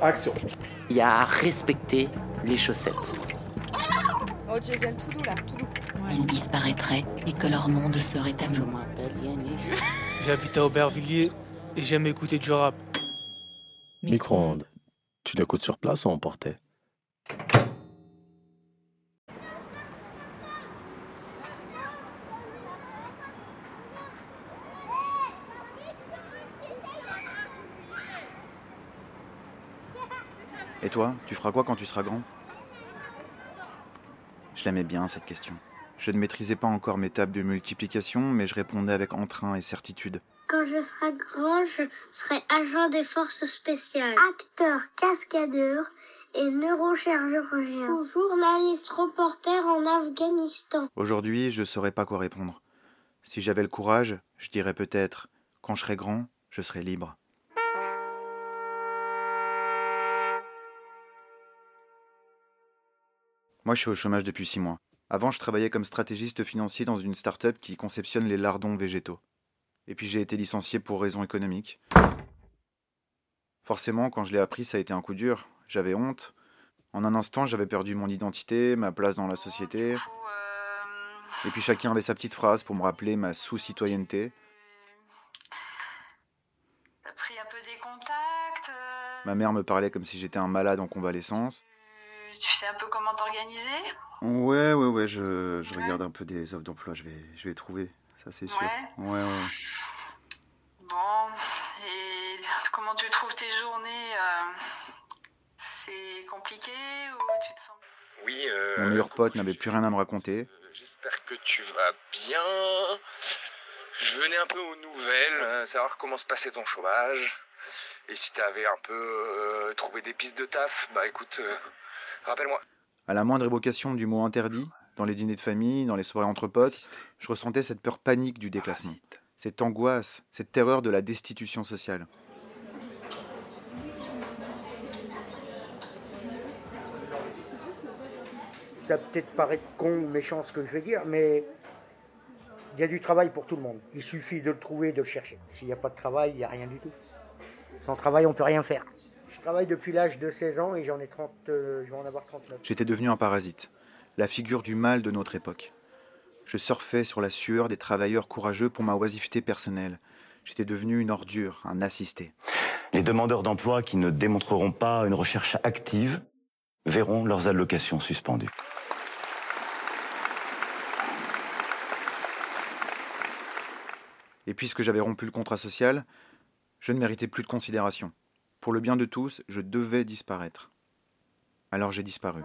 Action. Il y a à respecter les chaussettes. Oh, Jason, tout doux là, tout doux. Ils disparaîtraient et que leur monde serait à nous. J'habite à Aubervilliers et j'aime écouter du rap. Micro-ondes. Tu l'écoutes sur place ou emporté Et toi, tu feras quoi quand tu seras grand? Je l'aimais bien, cette question. Je ne maîtrisais pas encore mes tables de multiplication, mais je répondais avec entrain et certitude. Quand je serai grand, je serai agent des forces spéciales, acteur cascadeur et neurochirurgien, ou journaliste reporter en Afghanistan. Aujourd'hui, je ne saurais pas quoi répondre. Si j'avais le courage, je dirais peut-être quand je serai grand, je serai libre. Moi, je suis au chômage depuis six mois. Avant, je travaillais comme stratégiste financier dans une start-up qui conceptionne les lardons végétaux. Et puis j'ai été licencié pour raisons économiques. Forcément, quand je l'ai appris, ça a été un coup dur. J'avais honte. En un instant, j'avais perdu mon identité, ma place dans la société. Et puis chacun avait sa petite phrase pour me rappeler ma sous-citoyenneté. T'as pris un peu des contacts euh, Ma mère me parlait comme si j'étais un malade en convalescence. Tu sais un peu comment t'organiser? Ouais, ouais, ouais, je, je regarde un peu des offres d'emploi, je vais, je vais trouver, ça c'est sûr. Ouais. Ouais, ouais. Bon, et comment tu trouves tes journées euh, C'est compliqué ou tu te sens... Oui, euh, Mon meilleur pote n'avait plus rien à me raconter. J'espère que tu vas bien. Je venais un peu aux nouvelles, euh, savoir comment se passait ton chômage. Et si t'avais un peu euh, trouvé des pistes de taf, bah écoute, euh, rappelle-moi. À la moindre évocation du mot interdit, dans les dîners de famille, dans les soirées entre potes, je ressentais cette peur panique du déclassement. Cette angoisse, cette terreur de la destitution sociale. Ça va peut-être paraître con ou méchant ce que je vais dire, mais il y a du travail pour tout le monde. Il suffit de le trouver, de le chercher. S'il n'y a pas de travail, il n'y a rien du tout. Sans travail, on ne peut rien faire. Je travaille depuis l'âge de 16 ans et j'en ai 30, euh, je vais en avoir 39. J'étais devenu un parasite, la figure du mal de notre époque. Je surfais sur la sueur des travailleurs courageux pour ma oisiveté personnelle. J'étais devenu une ordure, un assisté. Les demandeurs d'emploi qui ne démontreront pas une recherche active verront leurs allocations suspendues. Et puisque j'avais rompu le contrat social, je ne méritais plus de considération. Pour le bien de tous, je devais disparaître. Alors j'ai disparu.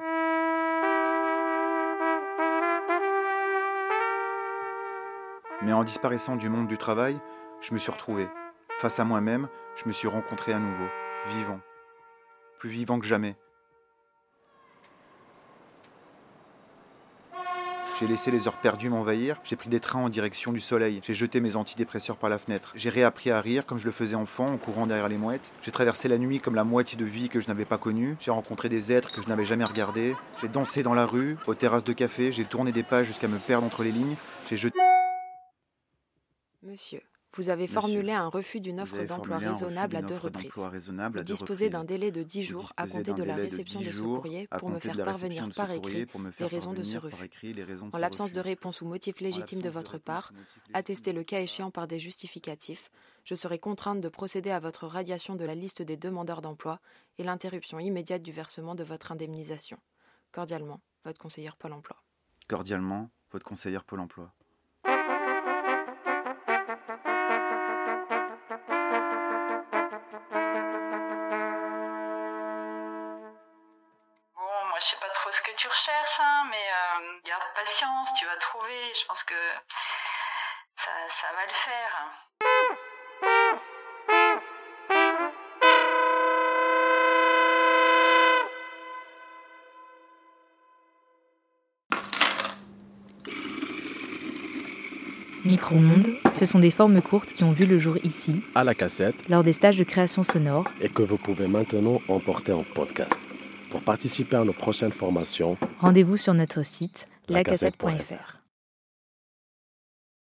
Mais en disparaissant du monde du travail, je me suis retrouvé. Face à moi-même, je me suis rencontré à nouveau, vivant. Plus vivant que jamais. J'ai laissé les heures perdues m'envahir, j'ai pris des trains en direction du soleil, j'ai jeté mes antidépresseurs par la fenêtre, j'ai réappris à rire comme je le faisais enfant en courant derrière les mouettes, j'ai traversé la nuit comme la moitié de vie que je n'avais pas connue, j'ai rencontré des êtres que je n'avais jamais regardés, j'ai dansé dans la rue, aux terrasses de café, j'ai tourné des pages jusqu'à me perdre entre les lignes, j'ai jeté... Monsieur, vous avez formulé un refus d'une offre d'emploi raisonnable à deux reprises. raisonnable à disposez d'un délai de 10 Vous jours à compter de la réception de 10 ce courrier pour me faire parvenir par écrit les raisons de ce refus. En ce l'absence de réponse ou motif légitime de votre part, attestez le cas échéant par des justificatifs, je serai contrainte de procéder à votre radiation de la liste des demandeurs d'emploi et l'interruption immédiate du versement de votre indemnisation. Cordialement, votre conseillère Pôle emploi. Cordialement, votre conseillère Pôle emploi. Moi je sais pas trop ce que tu recherches, hein, mais euh, garde patience, tu vas trouver. Je pense que ça, ça va le faire. Micro-ondes, ce sont des formes courtes qui ont vu le jour ici, À la cassette lors des stages de création sonore, et que vous pouvez maintenant emporter en podcast. Pour participer à nos prochaines formations, rendez-vous sur notre site lacassette.fr.